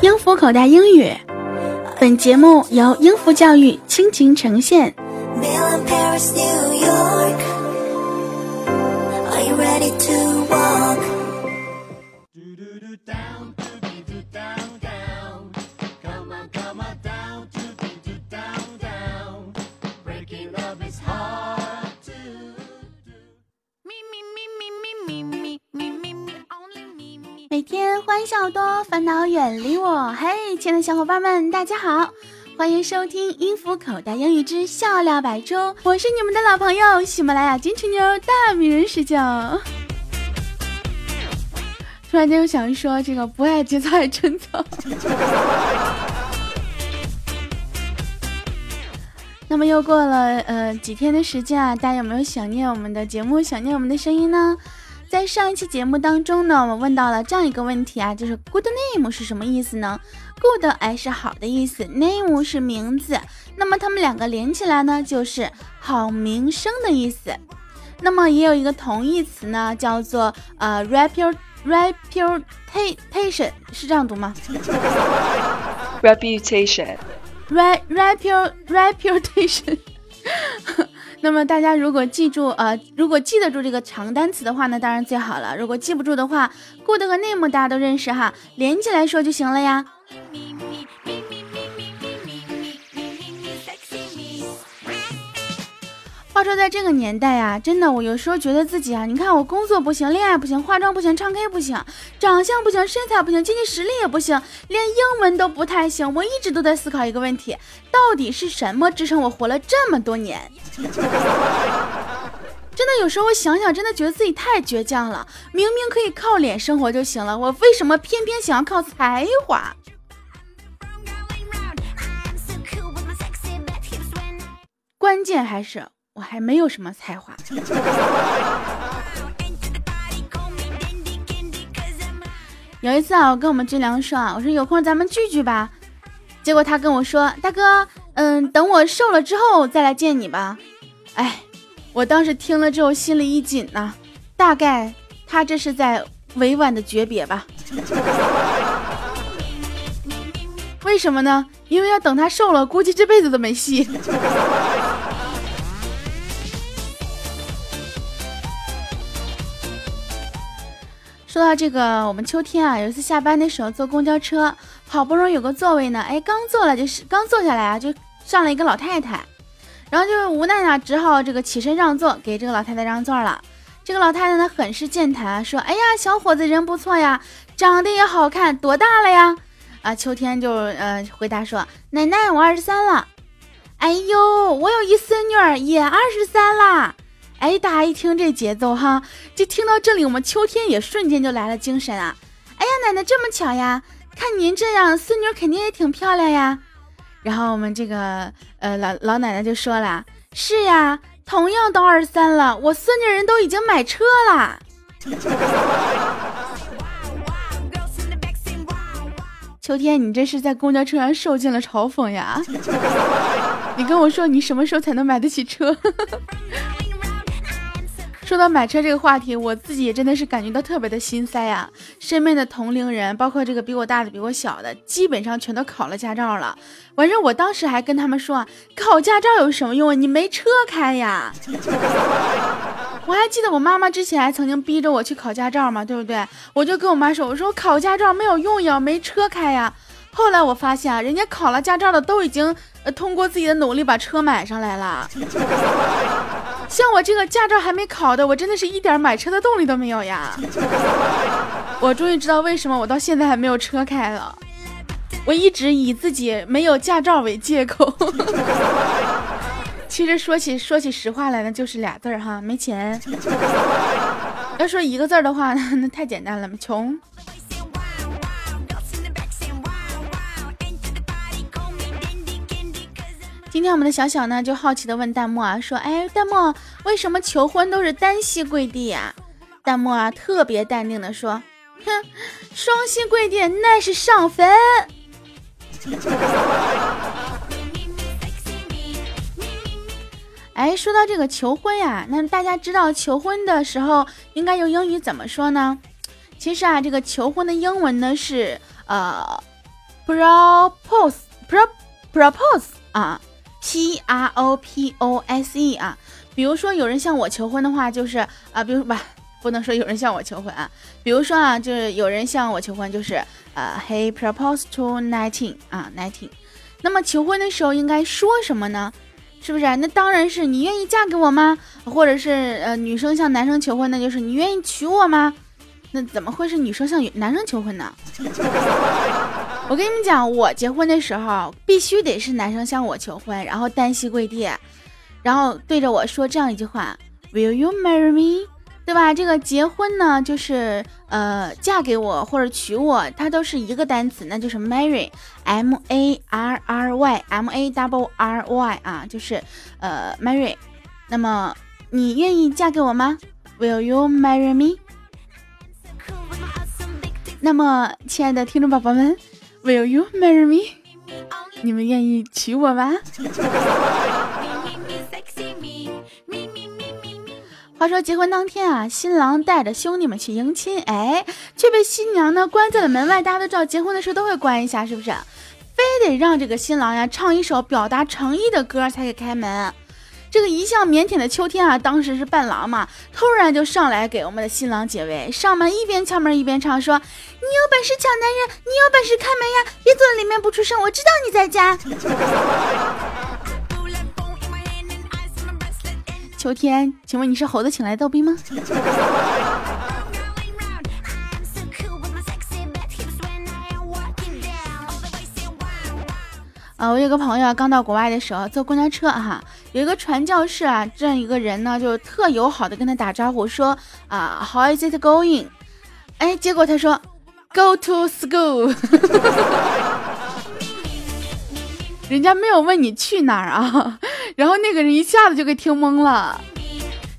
英孚口袋英语，本节目由英孚教育倾情呈现。欢笑多，烦恼远离我。嘿，亲爱的小伙伴们，大家好，欢迎收听音符口袋英语之笑料百出。我是你们的老朋友喜马拉雅金翅妞大名人十九。突然间又想说，这个不爱节操爱真操。那么又过了呃几天的时间啊，大家有没有想念我们的节目，想念我们的声音呢？在上一期节目当中呢，我们问到了这样一个问题啊，就是 good name 是什么意思呢？good 哎是好的意思，name 是名字，那么它们两个连起来呢，就是好名声的意思。那么也有一个同义词呢，叫做呃 reputation，是这样读吗？reputation，reputation。那么大家如果记住呃，如果记得住这个长单词的话呢，当然最好了。如果记不住的话，good 和 name 大家都认识哈，连起来说就行了呀。说在这个年代啊，真的，我有时候觉得自己啊，你看我工作不行，恋爱不行，化妆不行，唱 K 不行，长相不行，身材不行，经济实力也不行，连英文都不太行。我一直都在思考一个问题：到底是什么支撑我活了这么多年？真的，有时候我想想，真的觉得自己太倔强了。明明可以靠脸生活就行了，我为什么偏偏想要靠才华？关键还是。我还没有什么才华。有一次啊，我跟我们军良说啊，我说有空咱们聚聚吧。结果他跟我说，大哥，嗯，等我瘦了之后再来见你吧。哎，我当时听了之后心里一紧呐，大概他这是在委婉的诀别吧。为什么呢？因为要等他瘦了，估计这辈子都没戏。说到这个，我们秋天啊，有一次下班的时候坐公交车，好不容易有个座位呢，哎，刚坐了就是刚坐下来啊，就上了一个老太太，然后就无奈呢，只好这个起身让座，给这个老太太让座了。这个老太太呢，很是健谈，说：“哎呀，小伙子人不错呀，长得也好看，多大了呀？”啊，秋天就呃回答说：“奶奶，我二十三了。”哎呦，我有一孙女儿也二十三啦。哎，大家一听这节奏哈，就听到这里，我们秋天也瞬间就来了精神啊！哎呀，奶奶这么巧呀，看您这样，孙女肯定也挺漂亮呀。然后我们这个呃老老奶奶就说了：“是呀，同样都二十三了，我孙女人都已经买车了。秋天，你这是在公交车上受尽了嘲讽呀？你跟我说，你什么时候才能买得起车？说到买车这个话题，我自己也真的是感觉到特别的心塞呀。身边的同龄人，包括这个比我大的、比我小的，基本上全都考了驾照了。完事，我当时还跟他们说，考驾照有什么用啊？你没车开呀。我还记得我妈妈之前还曾经逼着我去考驾照嘛，对不对？我就跟我妈说，我说考驾照没有用呀，没车开呀。后来我发现啊，人家考了驾照的都已经通过自己的努力把车买上来了。像我这个驾照还没考的，我真的是一点买车的动力都没有呀！我终于知道为什么我到现在还没有车开了。我一直以自己没有驾照为借口。其实说起说起实话来呢，就是俩字儿哈，没钱。要说一个字儿的话，那太简单了，穷。今天我们的小小呢就好奇的问弹幕啊，说，哎，弹幕为什么求婚都是单膝跪地呀？弹幕啊特别淡定的说，哼，双膝跪地那是上坟。哎，说到这个求婚呀，那大家知道求婚的时候应该用英语怎么说呢？其实啊，这个求婚的英文呢是呃，propose，pro，propose 啊，p r o p o s e 啊。比如说有人向我求婚的话，就是啊，比如吧，不能说有人向我求婚啊。比如说啊，就是有人向我求婚，就是呃，he proposed to nineteen 啊，nineteen。那么求婚的时候应该说什么呢？是不是？那当然是你愿意嫁给我吗？或者是呃，女生向男生求婚，那就是你愿意娶我吗？那怎么会是女生向男生求婚呢？我跟你们讲，我结婚的时候必须得是男生向我求婚，然后单膝跪地，然后对着我说这样一句话：Will you marry me？对吧？这个结婚呢，就是呃，嫁给我或者娶我，它都是一个单词，那就是 marry，m a r r y，m a double r y 啊，就是呃 marry。那么你愿意嫁给我吗？Will you marry me？那么亲爱的听众宝宝们，Will you marry me？你们愿意娶我吗？话说结婚当天啊，新郎带着兄弟们去迎亲，哎，却被新娘呢关在了门外。大家都知道，结婚的时候都会关一下，是不是？非得让这个新郎呀唱一首表达诚意的歌才给开门。这个一向腼腆的秋天啊，当时是伴郎嘛，突然就上来给我们的新郎解围。上门一边敲门一边唱，说：“你有本事抢男人，你有本事开门呀！别坐在里面不出声，我知道你在家。”秋天，请问你是猴子请来逗逼吗？啊，我有个朋友刚到国外的时候坐公交车哈，有一个传教士啊，这样一个人呢，就特友好的跟他打招呼说啊，How is it going？哎，结果他说，Go to school。人家没有问你去哪儿啊，然后那个人一下子就给听懵了。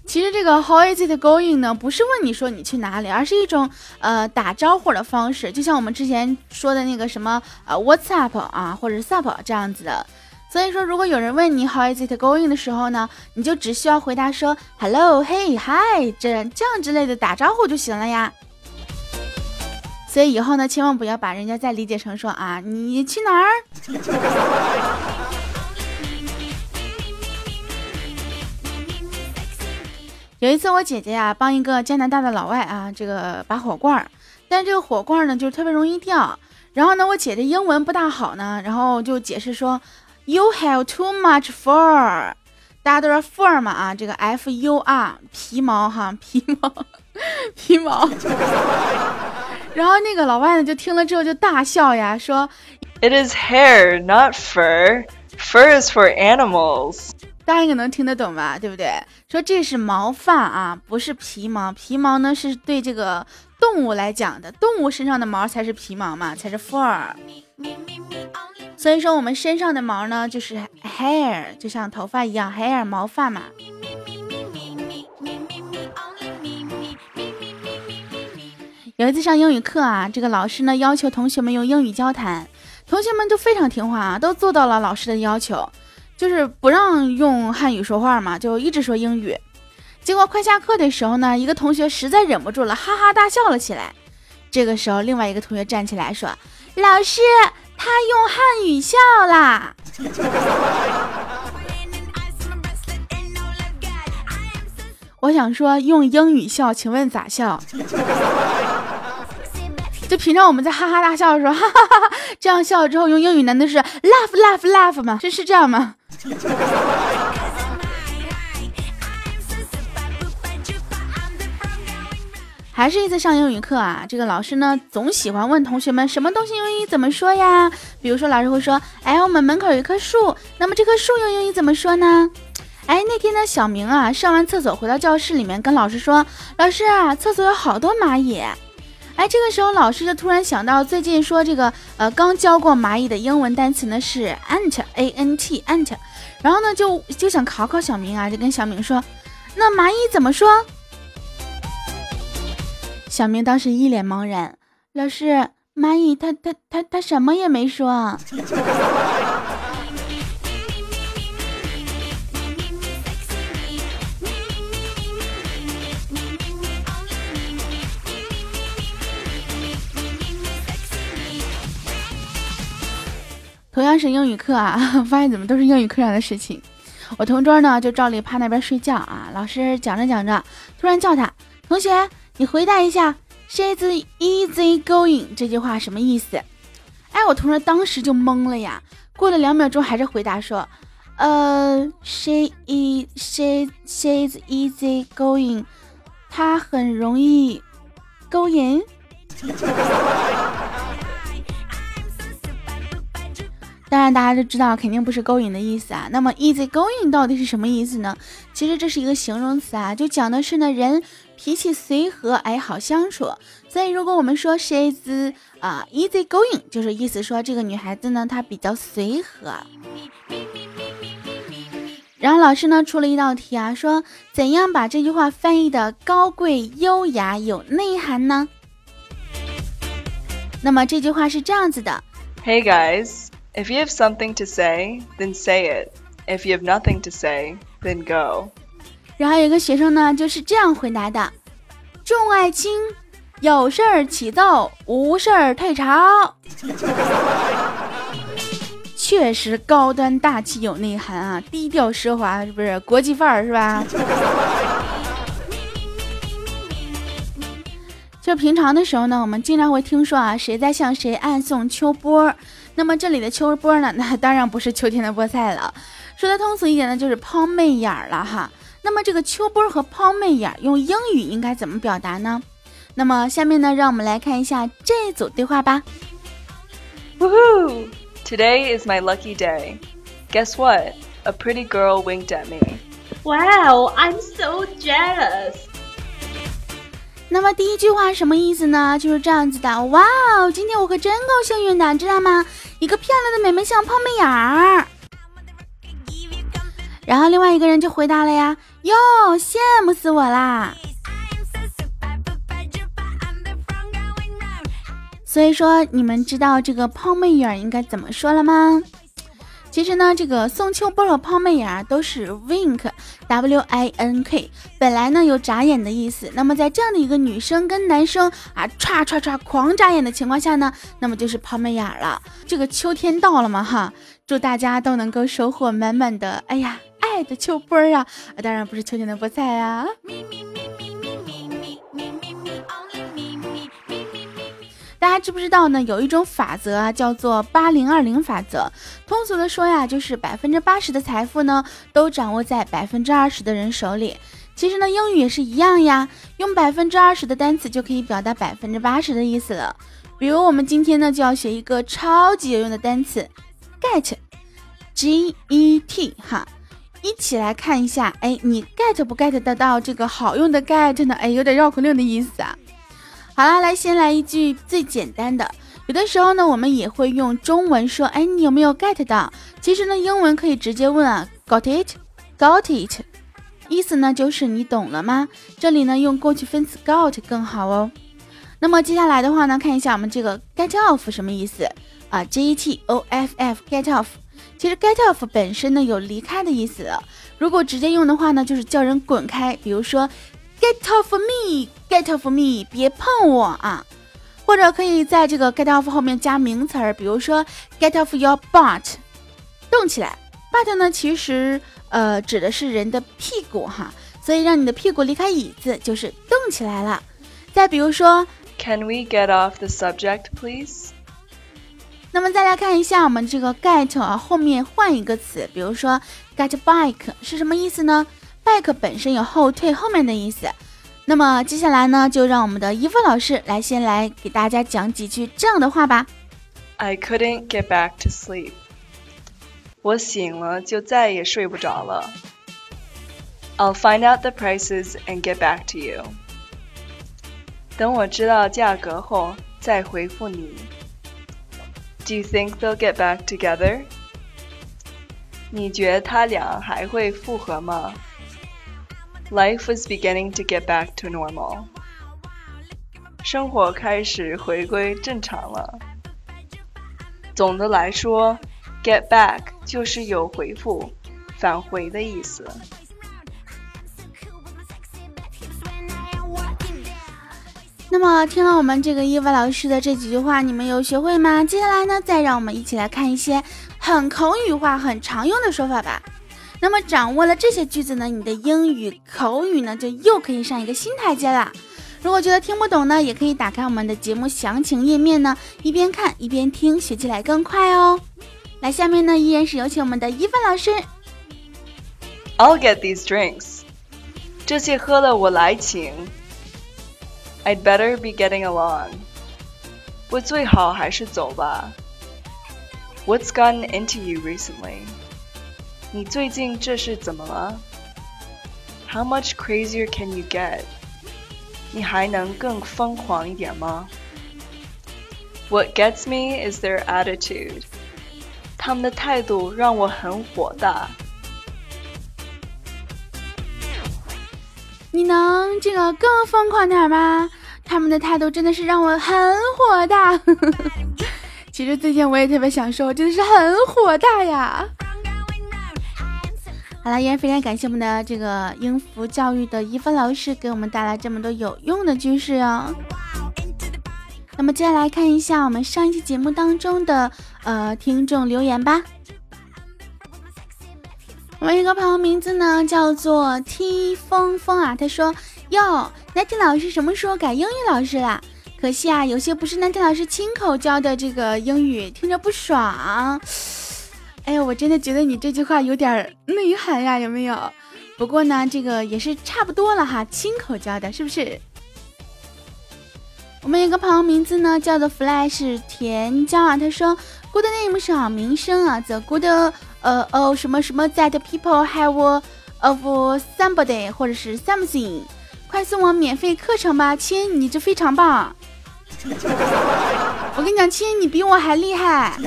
其实这个 How is it going 呢，不是问你说你去哪里，而是一种呃打招呼的方式，就像我们之前说的那个什么呃 What's up 啊，或者 Sup 这样子的。所以说，如果有人问你 How is it going 的时候呢，你就只需要回答说 Hello、Hey、Hi 这这样之类的打招呼就行了呀。所以以后呢，千万不要把人家再理解成说啊，你去哪儿？有一次我姐姐呀帮一个加拿大的老外啊，这个拔火罐儿，但这个火罐呢就特别容易掉。然后呢，我姐姐英文不大好呢，然后就解释说，You have too much fur。大家都说 fur 嘛啊，这个 F U R 皮毛哈，皮毛，皮毛。然后那个老外呢，就听了之后就大笑呀，说：“It is hair, not fur. Fur is for animals.” 大家应该能听得懂吧？对不对？说这是毛发啊，不是皮毛。皮毛呢是对这个动物来讲的，动物身上的毛才是皮毛嘛，才是 fur。所以说我们身上的毛呢，就是 hair，就像头发一样，hair 毛发嘛。有一次上英语课啊，这个老师呢要求同学们用英语交谈，同学们都非常听话啊，都做到了老师的要求，就是不让用汉语说话嘛，就一直说英语。结果快下课的时候呢，一个同学实在忍不住了，哈哈大笑了起来。这个时候，另外一个同学站起来说：“老师，他用汉语笑啦。”我想说，用英语笑，请问咋笑？就平常我们在哈哈大笑的时候，哈哈哈哈，这样笑了之后，用英语难道是 laugh laugh laugh 吗？这是这样吗？还是一次上英语课啊，这个老师呢总喜欢问同学们什么东西用英语怎么说呀？比如说老师会说，哎，我们门口有一棵树，那么这棵树用英语怎么说呢？哎，那天呢，小明啊上完厕所回到教室里面，跟老师说，老师啊，厕所有好多蚂蚁。哎，这个时候老师就突然想到，最近说这个呃，刚教过蚂蚁的英文单词呢是 ant，a n t ant，然后呢就就想考考小明啊，就跟小明说，那蚂蚁怎么说？小明当时一脸茫然老师蚂蚁他他他他什么也没说同样是英语课啊 发现怎么都是英语课上的事情。我同桌呢就照例趴那边睡觉啊老师讲着讲着突然叫他同学你回答一下 “she's easy going” 这句话什么意思？哎，我同学当时就懵了呀。过了两秒钟，还是回答说：“呃，she is she she's easy going，她很容易勾引。”当然，大家都知道，肯定不是勾引的意思啊。那么，easy going 到底是什么意思呢？其实这是一个形容词啊，就讲的是呢人脾气随和，哎，好相处。所以，如果我们说 she's 啊，easy going，就是意思说这个女孩子呢她比较随和。然后老师呢出了一道题啊，说怎样把这句话翻译的高贵、优雅、有内涵呢？那么这句话是这样子的：Hey guys。If you have something to say, then say it. If you have nothing to say, then go. 然后有个学生呢，就是这样回答的：众爱卿，有事儿起奏，无事儿退朝。确实高端大气有内涵啊，低调奢华是不是？国际范儿是吧？就平常的时候呢，我们经常会听说啊，谁在向谁暗送秋波。那么这里的秋波呢，那当然不是秋天的菠菜了。说的通俗一点呢，就是抛媚眼了哈。那么这个秋波和抛媚眼用英语应该怎么表达呢？那么下面呢，让我们来看一下这一组对话吧。Woohoo! Today is my lucky day. Guess what? A pretty girl winked at me. Wow, I'm so jealous. 那么第一句话什么意思呢？就是这样子的。哇哦，今天我可真够幸运的，知道吗？一个漂亮的美眉像抛媚眼儿。然后另外一个人就回答了呀，哟，羡慕死我啦。所以说，你们知道这个泡妹眼儿应该怎么说了吗？其实呢，这个宋秋波和抛媚眼都是 wink，w i n k，本来呢有眨眼的意思。那么在这样的一个女生跟男生啊唰唰唰狂眨眼的情况下呢，那么就是抛媚眼了。这个秋天到了嘛哈，祝大家都能够收获满满的哎呀爱的秋波啊！当然不是秋天的菠菜呀。大家知不知道呢？有一种法则啊，叫做八零二零法则。通俗的说呀，就是百分之八十的财富呢，都掌握在百分之二十的人手里。其实呢，英语也是一样呀，用百分之二十的单词就可以表达百分之八十的意思了。比如我们今天呢，就要学一个超级有用的单词，get，G E T 哈，一起来看一下，哎，你 get 不 get 得到这个好用的 get 呢？哎，有点绕口令的意思啊。好啦，来先来一句最简单的。有的时候呢，我们也会用中文说，哎，你有没有 get 到？其实呢，英文可以直接问啊，got it，got it，意思呢就是你懂了吗？这里呢用过去分词 got 更好哦。那么接下来的话呢，看一下我们这个 get off 什么意思啊？G E T O F F，get off。其实 get off 本身呢有离开的意思。如果直接用的话呢，就是叫人滚开。比如说。Get off me! Get off me! 别碰我啊！或者可以在这个 get off 后面加名词儿，比如说 get off your butt，动起来。butt 呢，其实呃指的是人的屁股哈，所以让你的屁股离开椅子就是动起来了。再比如说，Can we get off the subject, please？那么再来看一下我们这个 get 啊，后面换一个词，比如说 get back 是什么意思呢？back 本身有后退、后面的意思。那么接下来呢，就让我们的姨夫老师来先来给大家讲几句这样的话吧。I couldn't get back to sleep。我醒了就再也睡不着了。I'll find out the prices and get back to you。等我知道价格后再回复你。Do you think they'll get back together？你觉得他俩还会复合吗？Life was beginning to get back to normal. 生活开始回归正常了。总的来说，get back 就是有回复、返回的意思。 那么听了我们这个伊娃老师的这几句话，你们有学会吗？接下来呢，再让我们一起来看一些很口语化、很常用的说法吧。那么掌握了这些句子呢，你的英语口语呢就又可以上一个新台阶了。如果觉得听不懂呢，也可以打开我们的节目详情页面呢，一边看一边听，学起来更快哦。来，下面呢依然是有请我们的伊凡老师。I'll get these drinks。这些喝了我来请。I'd better be getting along。我最好还是走吧。What's gotten into you recently？你最近这是怎么了？How much crazier can you get？你还能更疯狂一点吗？What gets me is their attitude。他们的态度让我很火大。 你能这个更疯狂点吗？他们的态度真的是让我很火大。其实最近我也特别想说，真的是很火大呀。好了，依然非常感谢我们的这个英孚教育的一芬老师给我们带来这么多有用的知识哦。那么接下来看一下我们上一期节目当中的呃听众留言吧。我们一个朋友名字呢叫做 T 风风啊，他说：“哟，南天老师什么时候改英语老师啦？可惜啊，有些不是南天老师亲口教的这个英语，听着不爽。哎呀，我真的觉得你这句话有点内涵呀，有没有？不过呢，这个也是差不多了哈，亲口教的，是不是？”我们一个朋友名字呢叫做 Flash 甜椒啊，他说 Good name 是好名声啊，The good 呃哦什么什么 that people have of somebody 或者是 something，快送我免费课程吧，亲，你这非常棒。我跟你讲，亲，你比我还厉害。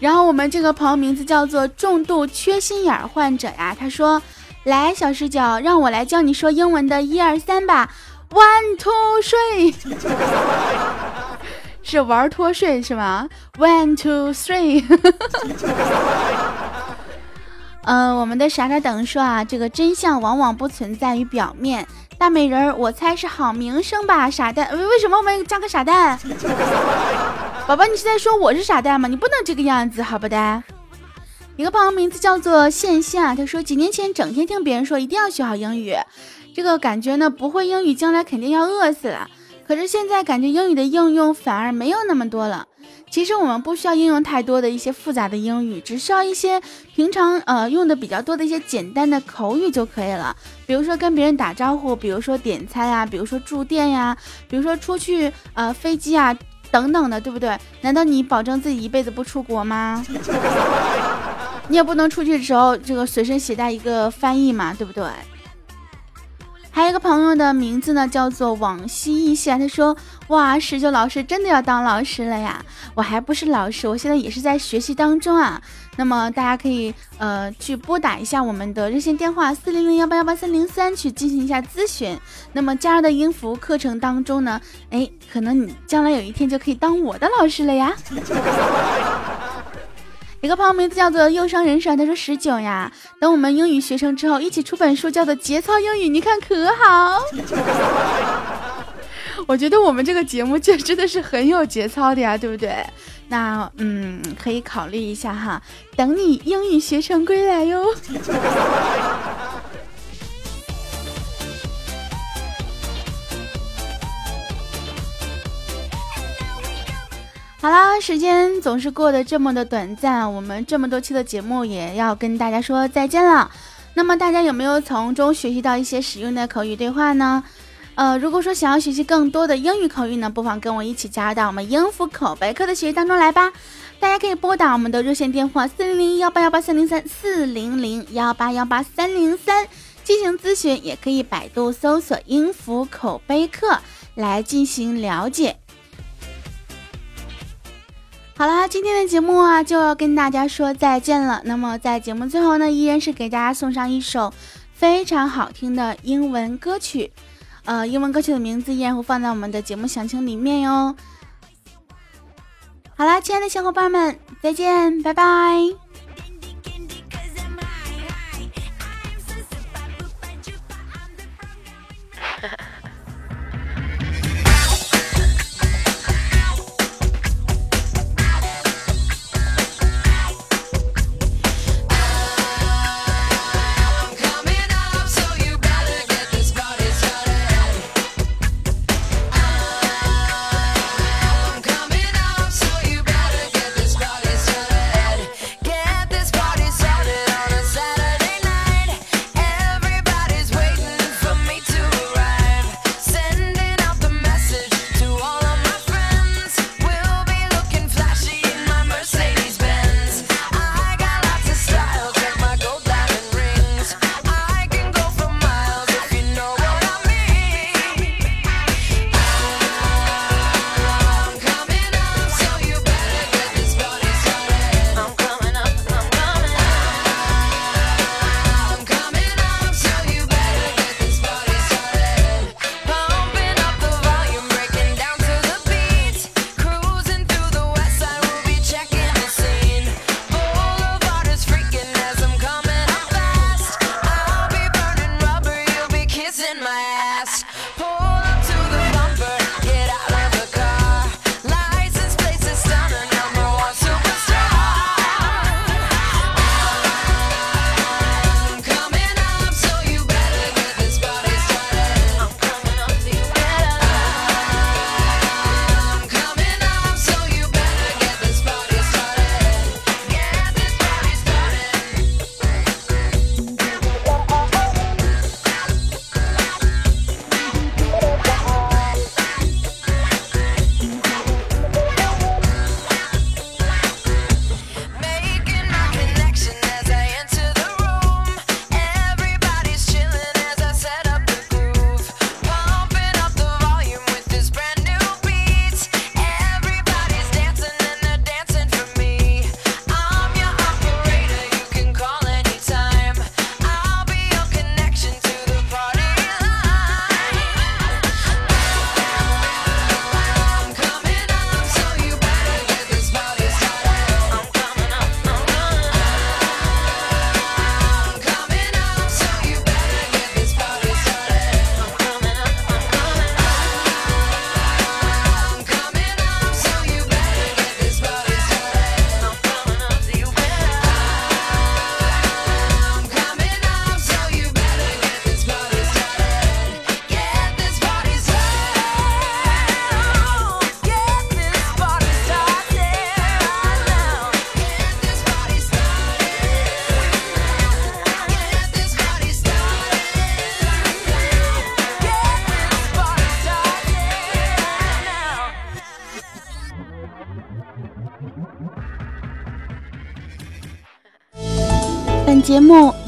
然后我们这个朋友名字叫做重度缺心眼患者呀，他说。来，小视角，让我来教你说英文的一二三吧。One two three，是玩脱睡是吗？One two three。嗯，我们的傻傻等说啊，这个真相往往不存在于表面。大美人，我猜是好名声吧？傻蛋，为为什么我们加个傻蛋？宝宝，你是在说我是傻蛋吗？你不能这个样子，好不的。一个朋友名字叫做线下，他说几年前整天听别人说一定要学好英语，这个感觉呢不会英语将来肯定要饿死了。可是现在感觉英语的应用反而没有那么多了。其实我们不需要应用太多的一些复杂的英语，只需要一些平常呃用的比较多的一些简单的口语就可以了。比如说跟别人打招呼，比如说点餐呀，比如说住店呀，比如说出去呃飞机啊等等的，对不对？难道你保证自己一辈子不出国吗？你也不能出去的时候，这个随身携带一个翻译嘛，对不对？还有一个朋友的名字呢，叫做往昔一线。他说：“哇，十九老师真的要当老师了呀！我还不是老师，我现在也是在学习当中啊。那么大家可以呃去拨打一下我们的热线电话四零零幺八幺八三零三去进行一下咨询。那么加入的音符课程当中呢，哎，可能你将来有一天就可以当我的老师了呀。”一个朋友名字叫做忧伤人生，他说十九呀，等我们英语学成之后，一起出本书，叫做节操英语，你看可好？我觉得我们这个节目就真的是很有节操的呀，对不对？那嗯，可以考虑一下哈，等你英语学成归来哟。好啦，时间总是过得这么的短暂，我们这么多期的节目也要跟大家说再见了。那么大家有没有从中学习到一些实用的口语对话呢？呃，如果说想要学习更多的英语口语呢，不妨跟我一起加入到我们英孚口碑课的学习当中来吧。大家可以拨打我们的热线电话四零零幺八幺八三零三四零零幺八幺八三零三进行咨询，也可以百度搜索英孚口碑课来进行了解。好啦，今天的节目啊就要跟大家说再见了。那么在节目最后呢，依然是给大家送上一首非常好听的英文歌曲，呃，英文歌曲的名字依然会放在我们的节目详情里面哟。好啦，亲爱的小伙伴们，再见，拜拜。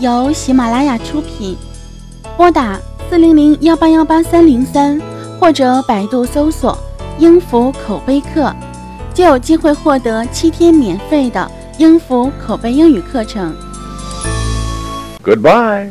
由喜马拉雅出品，拨打四零零幺八幺八三零三或者百度搜索“英孚口碑课”，就有机会获得七天免费的英孚口碑英语课程。Goodbye.